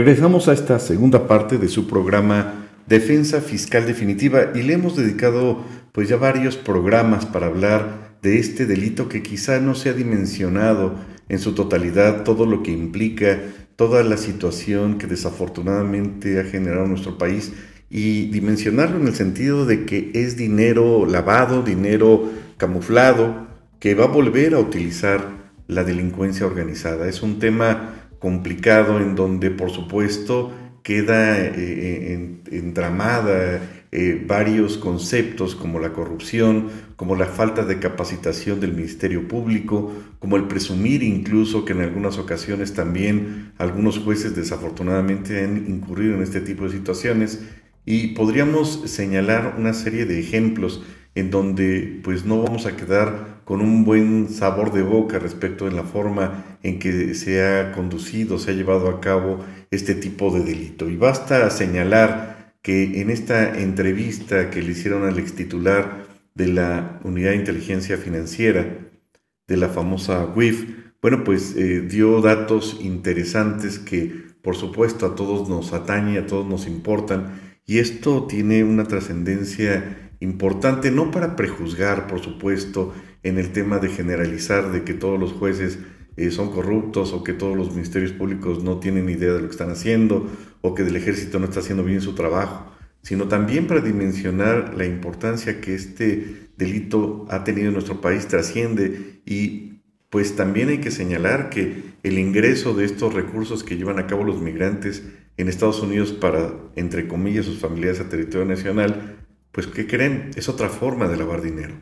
Regresamos a esta segunda parte de su programa Defensa Fiscal Definitiva y le hemos dedicado pues ya varios programas para hablar de este delito que quizá no se ha dimensionado en su totalidad todo lo que implica, toda la situación que desafortunadamente ha generado nuestro país y dimensionarlo en el sentido de que es dinero lavado, dinero camuflado, que va a volver a utilizar la delincuencia organizada. Es un tema complicado en donde por supuesto queda eh, eh, entramada eh, varios conceptos como la corrupción, como la falta de capacitación del Ministerio Público, como el presumir incluso que en algunas ocasiones también algunos jueces desafortunadamente han incurrido en este tipo de situaciones. Y podríamos señalar una serie de ejemplos en donde pues no vamos a quedar con un buen sabor de boca respecto de la forma en que se ha conducido, se ha llevado a cabo este tipo de delito. Y basta señalar que en esta entrevista que le hicieron al ex titular de la Unidad de Inteligencia Financiera, de la famosa WIF, bueno, pues eh, dio datos interesantes que por supuesto a todos nos atañe, a todos nos importan, y esto tiene una trascendencia importante, no para prejuzgar, por supuesto, en el tema de generalizar de que todos los jueces eh, son corruptos o que todos los ministerios públicos no tienen idea de lo que están haciendo o que el ejército no está haciendo bien su trabajo, sino también para dimensionar la importancia que este delito ha tenido en nuestro país, trasciende. Y pues también hay que señalar que el ingreso de estos recursos que llevan a cabo los migrantes en Estados Unidos para, entre comillas, sus familiares a territorio nacional, pues ¿qué creen? Es otra forma de lavar dinero.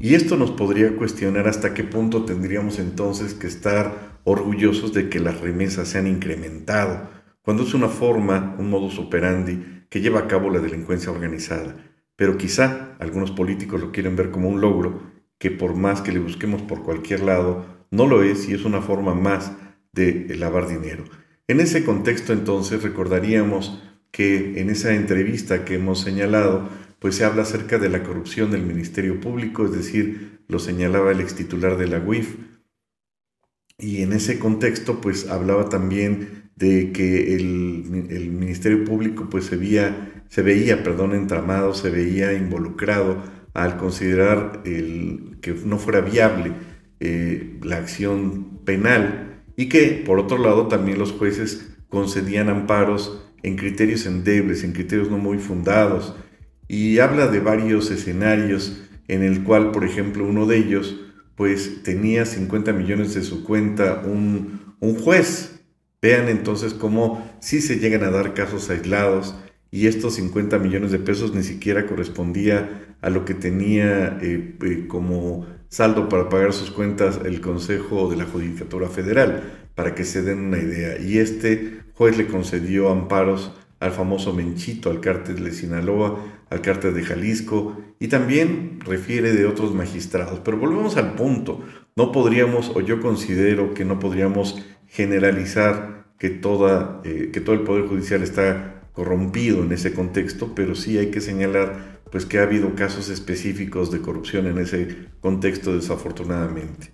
Y esto nos podría cuestionar hasta qué punto tendríamos entonces que estar orgullosos de que las remesas se han incrementado, cuando es una forma, un modus operandi que lleva a cabo la delincuencia organizada. Pero quizá algunos políticos lo quieren ver como un logro que por más que le busquemos por cualquier lado, no lo es y es una forma más de lavar dinero. En ese contexto entonces recordaríamos que en esa entrevista que hemos señalado, pues se habla acerca de la corrupción del Ministerio Público, es decir, lo señalaba el ex titular de la UIF. Y en ese contexto, pues hablaba también de que el, Ministerio Público pues se veía, se veía perdón, entramado, se veía involucrado al considerar que no fuera viable eh, la acción penal y que, por otro lado, también los jueces concedían amparos en criterios endebles, en criterios no muy fundados, y habla de varios escenarios en el cual, por ejemplo, uno de ellos, pues tenía 50 millones de su cuenta un, un juez. Vean entonces cómo sí se llegan a dar casos aislados y estos 50 millones de pesos ni siquiera correspondía a lo que tenía eh, eh, como saldo para pagar sus cuentas el Consejo de la Judicatura Federal, para que se den una idea. Y este juez le concedió amparos al famoso Menchito, al cártel de Sinaloa, al cártel de Jalisco, y también refiere de otros magistrados. Pero volvemos al punto, no podríamos, o yo considero que no podríamos generalizar que, toda, eh, que todo el Poder Judicial está corrompido en ese contexto, pero sí hay que señalar pues que ha habido casos específicos de corrupción en ese contexto desafortunadamente.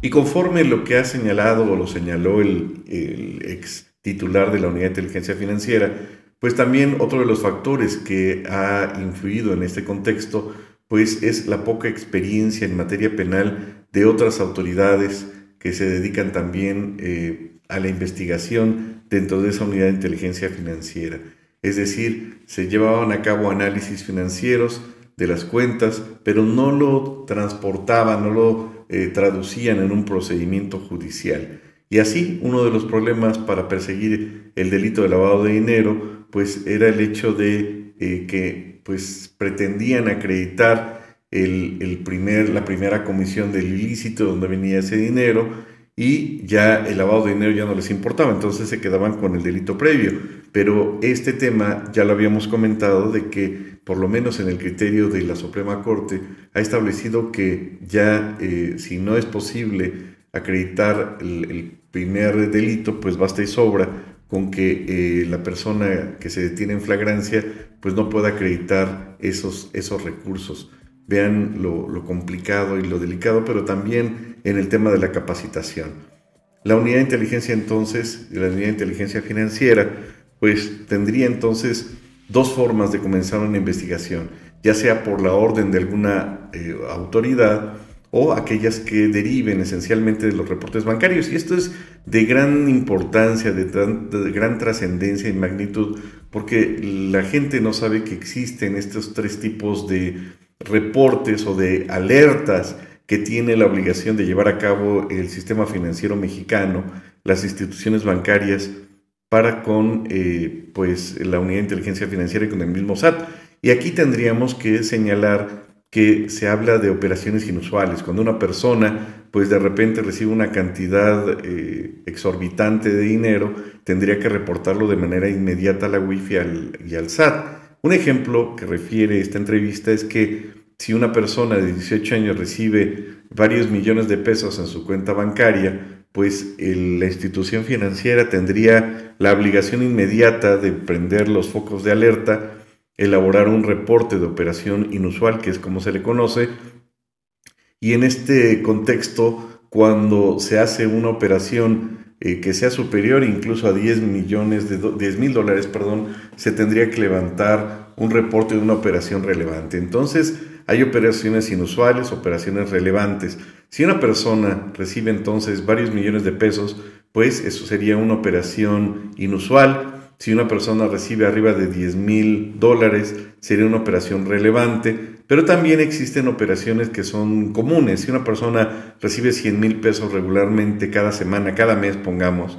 Y conforme lo que ha señalado o lo señaló el, ex titular de la Unidad de Inteligencia Financiera, pues también otro de los factores que ha influido en este contexto, pues es la poca experiencia en materia penal de otras autoridades que se dedican también eh, a la investigación dentro de esa unidad de inteligencia financiera. Es decir, se llevaban a cabo análisis financieros de las cuentas, pero no lo transportaban, no lo eh, traducían en un procedimiento judicial. Y así, uno de los problemas para perseguir el delito de lavado de dinero, pues era el hecho de eh, que pues pretendían acreditar el, primer, la primera comisión del ilícito donde venía ese dinero y ya el lavado de dinero ya no les importaba, entonces se quedaban con el delito previo. Pero este tema ya lo habíamos comentado de que por lo menos en el criterio de la Suprema Corte ha establecido que ya eh, si no es posible acreditar el, primer delito, pues basta y sobra con que eh, la persona que se detiene en flagrancia pues no pueda acreditar esos, esos recursos. Vean lo, complicado y lo delicado, pero también en el tema de la capacitación. La unidad de inteligencia entonces, la unidad de inteligencia financiera, pues tendría entonces dos formas de comenzar una investigación, ya sea por la orden de alguna eh, autoridad o aquellas que deriven esencialmente de los reportes bancarios. Y esto es de gran importancia, de gran trascendencia y magnitud, porque la gente no sabe que existen estos tres tipos de reportes o de alertas que tiene la obligación de llevar a cabo el sistema financiero mexicano, las instituciones bancarias, para con eh, pues, la unidad de inteligencia financiera y con el mismo SAT. Y aquí tendríamos que señalar que se habla de operaciones inusuales, cuando una persona pues de repente recibe una cantidad eh, exorbitante de dinero, tendría que reportarlo de manera inmediata a la WIFI y al SAT. Un ejemplo que refiere esta entrevista es que si una persona de 18 años recibe varios millones de pesos en su cuenta bancaria, pues la institución financiera tendría la obligación inmediata de prender los focos de alerta, elaborar un reporte de operación inusual, que es como se le conoce, y en este contexto, cuando se hace una operación eh, que sea superior incluso a 10 millones de 10 mil dólares, perdón, se tendría que levantar un reporte de una operación relevante. Entonces, hay operaciones inusuales, operaciones relevantes. Si una persona recibe entonces varios millones de pesos, pues eso sería una operación inusual. Si una persona recibe arriba de 10 mil dólares, sería una operación relevante. Pero también existen operaciones que son comunes. Si una persona recibe 100 mil pesos regularmente cada semana, cada mes, pongamos,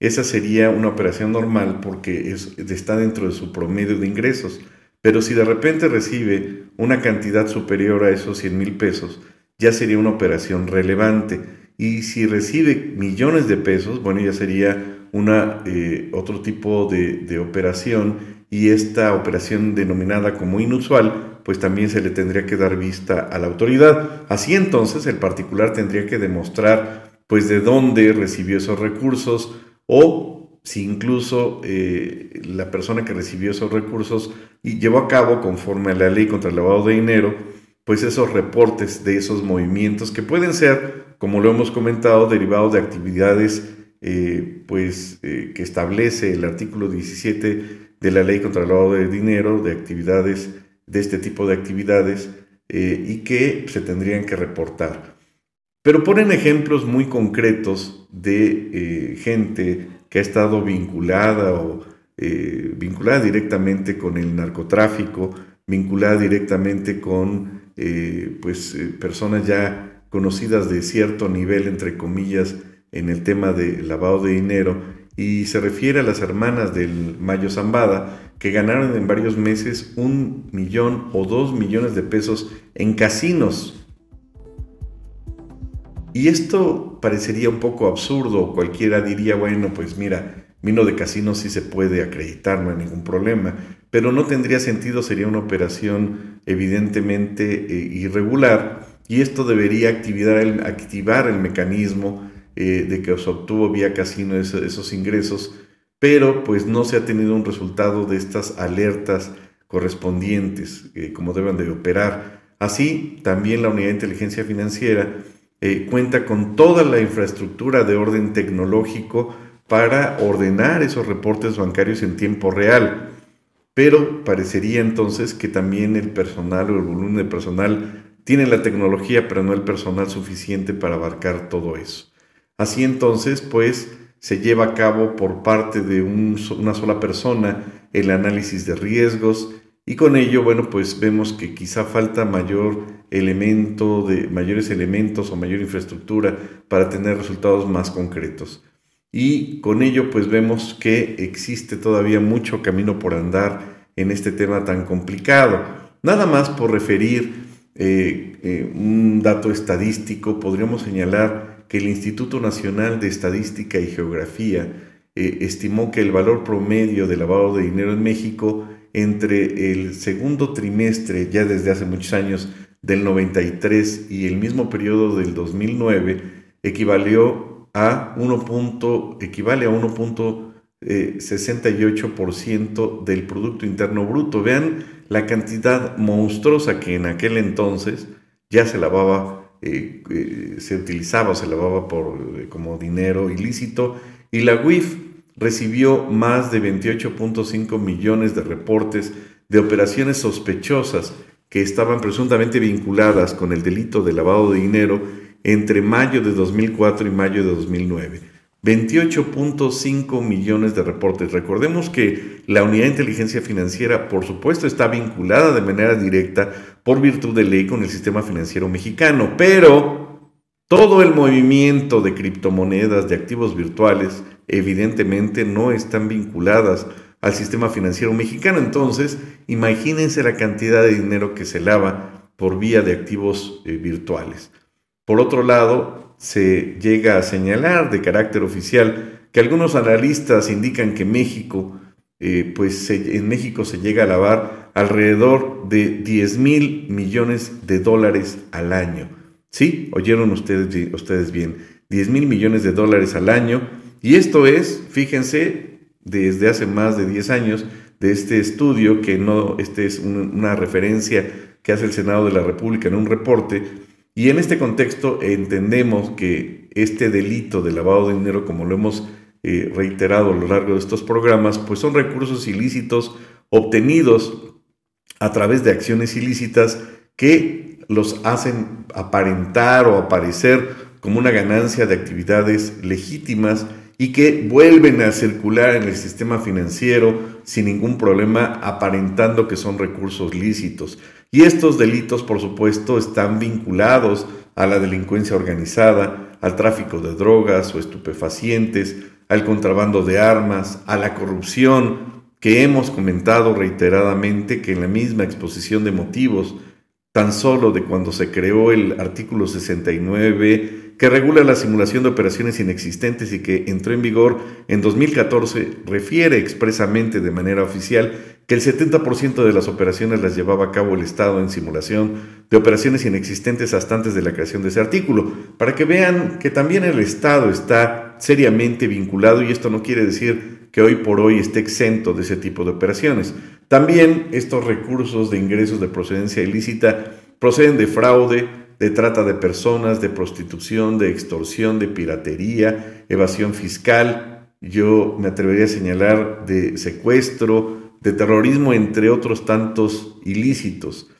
esa sería una operación normal porque está dentro de su promedio de ingresos. Pero si de repente recibe una cantidad superior a esos 100 mil pesos, ya sería una operación relevante. Y si recibe millones de pesos, bueno, ya sería una, eh, otro tipo de, operación y esta operación denominada como inusual, pues también se le tendría que dar vista a la autoridad. Así entonces el particular tendría que demostrar pues de dónde recibió esos recursos o si incluso eh, la persona que recibió esos recursos y llevó a cabo conforme a la ley contra el lavado de dinero, pues esos reportes de esos movimientos que pueden ser, como lo hemos comentado, derivados de actividades eh, pues, eh, que establece el artículo 17 de la ley contra el lavado de dinero, de actividades, de este tipo de actividades, y que se tendrían que reportar. Pero ponen ejemplos muy concretos de gente que ha estado vinculada o eh, vinculada directamente con el narcotráfico, vinculada directamente con eh, pues, eh, personas ya conocidas de cierto nivel, entre comillas, en el tema de lavado de dinero, y se refiere a las hermanas del Mayo Zambada, que ganaron en varios meses un millón o dos millones de pesos en casinos. Y esto parecería un poco absurdo, cualquiera diría, bueno, pues mira, vino de casino sí se puede acreditar, no hay ningún problema, pero no tendría sentido, sería una operación evidentemente eh, irregular y esto debería activar el mecanismo eh, de que se obtuvo vía casino esos, ingresos, pero pues no se ha tenido un resultado de estas alertas correspondientes, eh, como deben de operar. Así, también la unidad de inteligencia financiera eh, cuenta con toda la infraestructura de orden tecnológico para ordenar esos reportes bancarios en tiempo real. Pero parecería entonces que también el personal o el volumen de personal tiene la tecnología, pero no el personal suficiente para abarcar todo eso. Así entonces, pues, se lleva a cabo por parte de una sola persona el análisis de riesgos, y con ello, bueno, pues vemos que quizá falta mayor elemento de mayores elementos o mayor infraestructura para tener resultados más concretos. Y con ello, pues vemos que existe todavía mucho camino por andar en este tema tan complicado. Nada más por referir eh, eh, un dato estadístico, podríamos señalar que el Instituto Nacional de Estadística y Geografía eh, estimó que el valor promedio de lavado de dinero en México entre el segundo trimestre, ya desde hace muchos años, del 93 y el mismo periodo del 2009, equivalió a 1. equivale a 1.68% eh, del Producto Interno Bruto. Vean la cantidad monstruosa que en aquel entonces ya se lavaba, eh, eh, se utilizaba, se lavaba por, eh, como dinero ilícito, y la UIF recibió más de 28.5 millones de reportes de operaciones sospechosas que estaban presuntamente vinculadas con el delito de lavado de dinero entre mayo de 2004 y mayo de 2009. 28.5 millones de reportes. Recordemos que la unidad de inteligencia financiera, por supuesto, está vinculada de manera directa por virtud de ley con el sistema financiero mexicano, pero todo el movimiento de criptomonedas, de activos virtuales, evidentemente no están vinculadas al sistema financiero mexicano. Entonces, imagínense la cantidad de dinero que se lava por vía de activos eh, virtuales. Por otro lado, se llega a señalar de carácter oficial que algunos analistas indican que México, eh, pues en México se llega a lavar alrededor de 10 mil millones de dólares al año. ¿Sí? Oyeron ustedes, ustedes bien, 10 mil millones de dólares al año. Y esto es, fíjense, desde hace más de 10 años de este estudio, que no, este es una referencia que hace el Senado de la República en un reporte, y en este contexto entendemos que este delito de lavado de dinero, como lo hemos eh, reiterado a lo largo de estos programas, pues son recursos ilícitos obtenidos a través de acciones ilícitas que los hacen aparentar o aparecer como una ganancia de actividades legítimas y que vuelven a circular en el sistema financiero sin ningún problema, aparentando que son recursos lícitos. Y estos delitos, por supuesto, están vinculados a la delincuencia organizada, al tráfico de drogas o estupefacientes, al contrabando de armas, a la corrupción, que hemos comentado reiteradamente que en la misma exposición de motivos, tan solo de cuando se creó el artículo 69 que regula la simulación de operaciones inexistentes y que entró en vigor en 2014, refiere expresamente de manera oficial que el 70% de las operaciones las llevaba a cabo el Estado en simulación de operaciones inexistentes hasta antes de la creación de ese artículo, para que vean que también el Estado está seriamente vinculado y esto no quiere decir que hoy por hoy esté exento de ese tipo de operaciones. También estos recursos de ingresos de procedencia ilícita proceden de fraude, de trata de personas, de prostitución, de extorsión, de piratería, evasión fiscal, yo me atrevería a señalar de secuestro, de terrorismo, entre otros tantos ilícitos.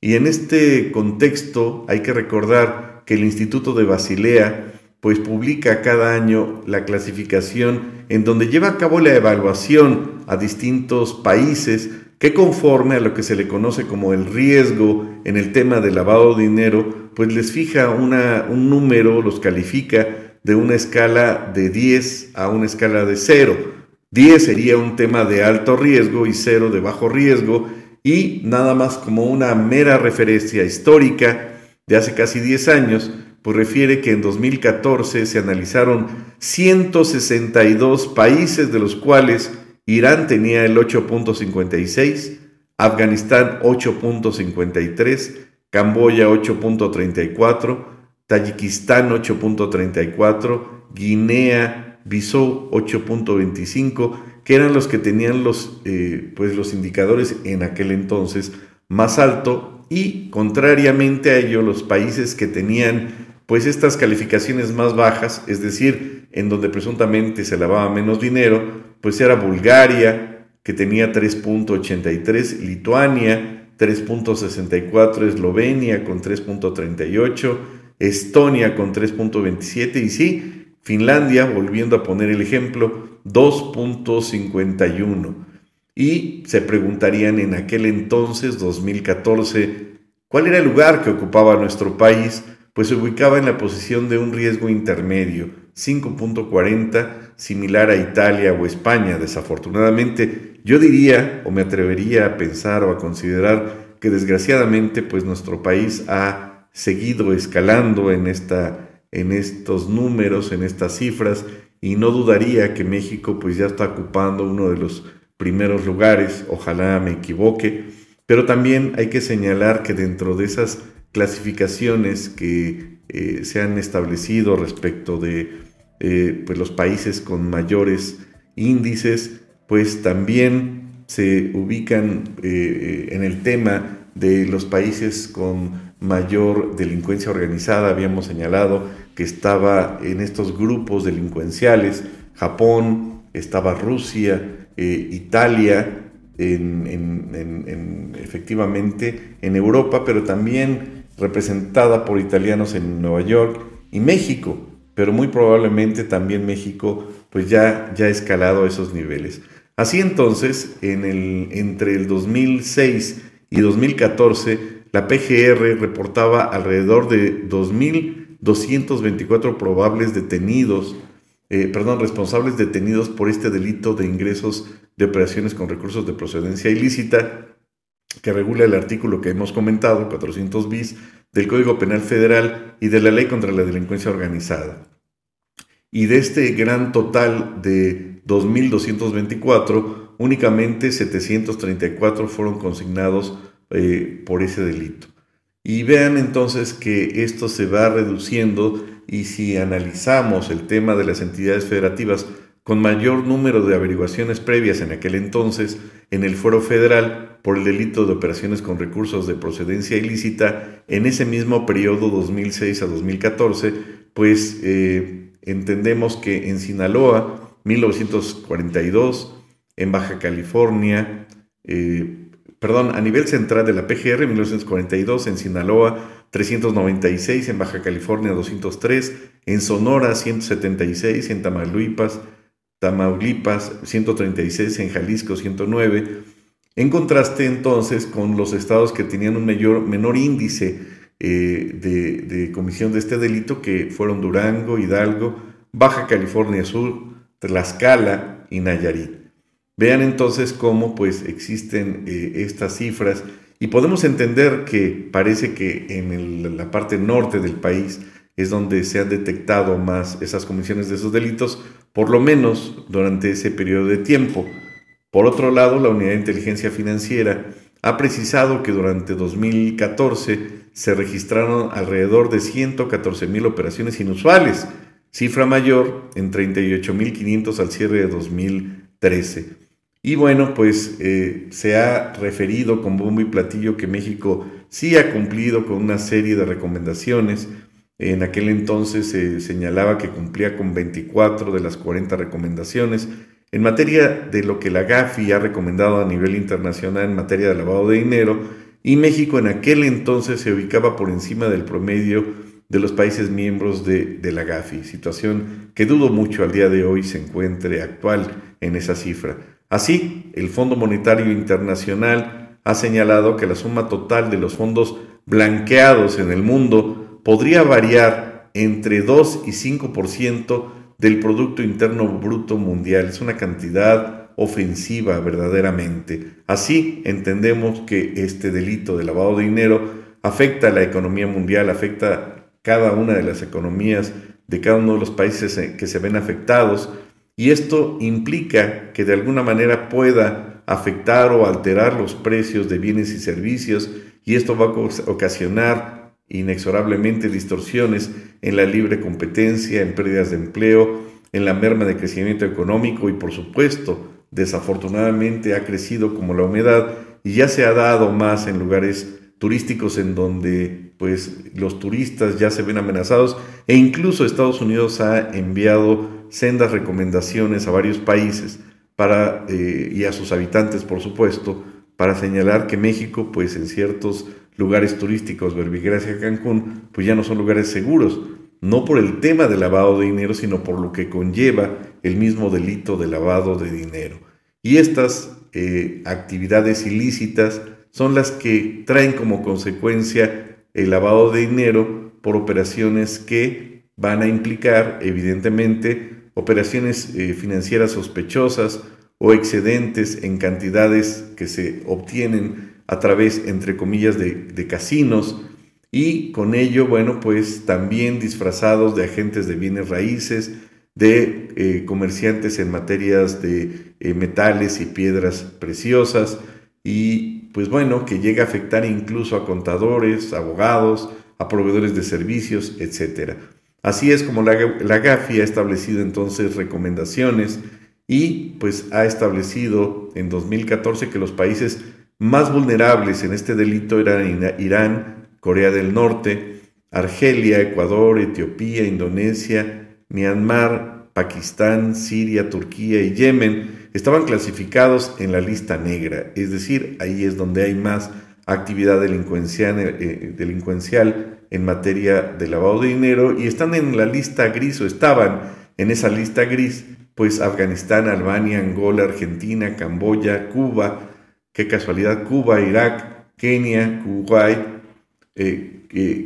Y en este contexto hay que recordar que el Instituto de Basilea pues publica cada año la clasificación en donde lleva a cabo la evaluación a distintos países que conforme a lo que se le conoce como el riesgo en el tema de lavado de dinero, pues les fija una, un número, los califica de una escala de 10 a una escala de 0. 10 sería un tema de alto riesgo y 0 de bajo riesgo y nada más como una mera referencia histórica de hace casi 10 años, pues refiere que en 2014 se analizaron 162 países de los cuales Irán tenía el 8.56, Afganistán 8.53, Camboya 8.34, Tayikistán 8.34, Guinea, Bissau 8.25, que eran los que tenían los, eh, pues los indicadores en aquel entonces más alto. Y contrariamente a ello los países que tenían pues estas calificaciones más bajas, es decir, en donde presuntamente se lavaba menos dinero, pues era Bulgaria, que tenía 3.83, Lituania 3.64, Eslovenia con 3.38, Estonia con 3.27 y sí, Finlandia, volviendo a poner el ejemplo, 2.51. Y se preguntarían en aquel entonces, 2014, ¿cuál era el lugar que ocupaba nuestro país? Pues se ubicaba en la posición de un riesgo intermedio, 5.40 similar a Italia o España. Desafortunadamente, yo diría o me atrevería a pensar o a considerar que desgraciadamente pues nuestro país ha seguido escalando en, esta, en estos números, en estas cifras y no dudaría que México pues ya está ocupando uno de los primeros lugares, ojalá me equivoque, pero también hay que señalar que dentro de esas clasificaciones que eh, se han establecido respecto de eh, pues los países con mayores índices, pues también se ubican eh, en el tema de los países con mayor delincuencia organizada. Habíamos señalado que estaba en estos grupos delincuenciales Japón, estaba Rusia, eh, Italia, en, efectivamente en Europa, pero también representada por italianos en Nueva York y México, pero muy probablemente también México pues ya, ya ha escalado a esos niveles. Así entonces, en el, entre el 2006 y 2014, la PGR reportaba alrededor de 2.224 probables detenidos, eh, perdón, responsables detenidos por este delito de ingresos de operaciones con recursos de procedencia ilícita, que regula el artículo que hemos comentado, 400 bis, del Código Penal Federal y de la Ley contra la Delincuencia Organizada. Y de este gran total de 2.224, únicamente 734 fueron consignados eh, por ese delito. Y vean entonces que esto se va reduciendo y si analizamos el tema de las entidades federativas con mayor número de averiguaciones previas en aquel entonces en el fuero federal por el delito de operaciones con recursos de procedencia ilícita en ese mismo periodo 2006 a 2014, pues eh, entendemos que en Sinaloa, 1942, en Baja California, eh, perdón, a nivel central de la PGR, 1942, en Sinaloa, 396, en Baja California, 203, en Sonora, 176, en Tamaulipas, Tamaulipas 136, en Jalisco 109. En contraste entonces con los estados que tenían un menor índice eh, de, comisión de este delito, que fueron Durango, Hidalgo, Baja California Sur, Tlaxcala y Nayarit. Vean entonces cómo pues existen eh, estas cifras y podemos entender que parece que en la parte norte del país es donde se han detectado más esas comisiones de esos delitos, por lo menos durante ese periodo de tiempo. Por otro lado, la Unidad de Inteligencia Financiera ha precisado que durante 2014 se registraron alrededor de 114 mil operaciones inusuales, cifra mayor en 38.500 al cierre de 2013. Y bueno, pues eh, se ha referido con bombo y platillo que México sí ha cumplido con una serie de recomendaciones en aquel entonces se señalaba que cumplía con 24 de las 40 recomendaciones. En materia de lo que la GAFI ha recomendado a nivel internacional en materia de lavado de dinero, y México en aquel entonces se ubicaba por encima del promedio de los países miembros de, la GAFI, situación que dudo mucho al día de hoy se encuentre actual en esa cifra. Así, el Fondo Monetario Internacional ha señalado que la suma total de los fondos blanqueados en el mundo podría variar entre 2 y 5% del Producto Interno Bruto Mundial. Es una cantidad ofensiva verdaderamente. Así entendemos que este delito de lavado de dinero afecta a la economía mundial, afecta cada una de las economías de cada uno de los países que se ven afectados y esto implica que de alguna manera pueda afectar o alterar los precios de bienes y servicios y esto va a ocasionar inexorablemente distorsiones en la libre competencia, en pérdidas de empleo, en la merma de crecimiento económico y por supuesto, desafortunadamente ha crecido como la humedad y ya se ha dado más en lugares turísticos en donde pues los turistas ya se ven amenazados e incluso Estados Unidos ha enviado sendas recomendaciones a varios países para eh, y a sus habitantes por supuesto para señalar que México pues en ciertos lugares turísticos, Verbigracia, Cancún, pues ya no son lugares seguros, no por el tema del lavado de dinero, sino por lo que conlleva el mismo delito de lavado de dinero. Y estas eh, actividades ilícitas son las que traen como consecuencia el lavado de dinero por operaciones que van a implicar, evidentemente, operaciones eh, financieras sospechosas o excedentes en cantidades que se obtienen a través, entre comillas, de, casinos y con ello, bueno, pues también disfrazados de agentes de bienes raíces, de eh, comerciantes en materias de eh, metales y piedras preciosas y pues bueno, que llega a afectar incluso a contadores, abogados, a proveedores de servicios, etc. Así es como la, la GAFI ha establecido entonces recomendaciones y pues ha establecido en 2014 que los países más vulnerables en este delito eran Irán, Corea del Norte, Argelia, Ecuador, Etiopía, Indonesia, Myanmar, Pakistán, Siria, Turquía y Yemen. Estaban clasificados en la lista negra, es decir, ahí es donde hay más actividad delincuencial, eh, delincuencial en materia de lavado de dinero y están en la lista gris o estaban en esa lista gris, pues Afganistán, Albania, Angola, Argentina, Camboya, Cuba, qué casualidad, Cuba, Irak, Kenia, Kuwait, eh,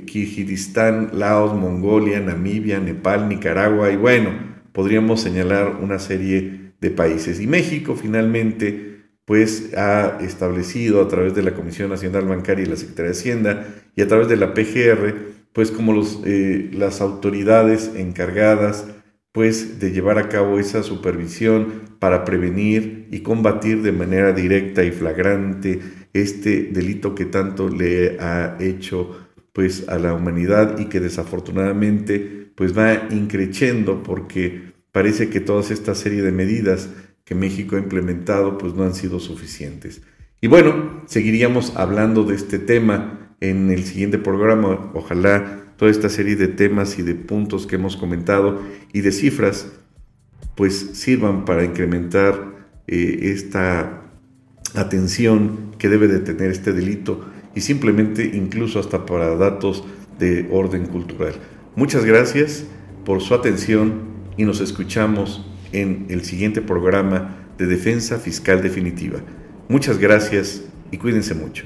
Kirguistán, Laos, Mongolia, Namibia, Nepal, Nicaragua y bueno, podríamos señalar una serie de países. Y México finalmente pues ha establecido a través de la Comisión Nacional Bancaria y la Secretaría de Hacienda y a través de la PGR, pues como eh, las autoridades encargadas pues de llevar a cabo esa supervisión para prevenir y combatir de manera directa y flagrante este delito que tanto le ha hecho pues a la humanidad y que desafortunadamente pues va increciendo porque parece que toda esta serie de medidas que México ha implementado pues no han sido suficientes. Y bueno, seguiríamos hablando de este tema en el siguiente programa. Ojalá toda esta serie de temas y de puntos que hemos comentado y de cifras pues sirvan para incrementar eh, esta atención que debe de tener este delito y simplemente incluso hasta para datos de orden cultural. Muchas gracias por su atención y nos escuchamos en el siguiente programa de Defensa Fiscal Definitiva. Muchas gracias y cuídense mucho.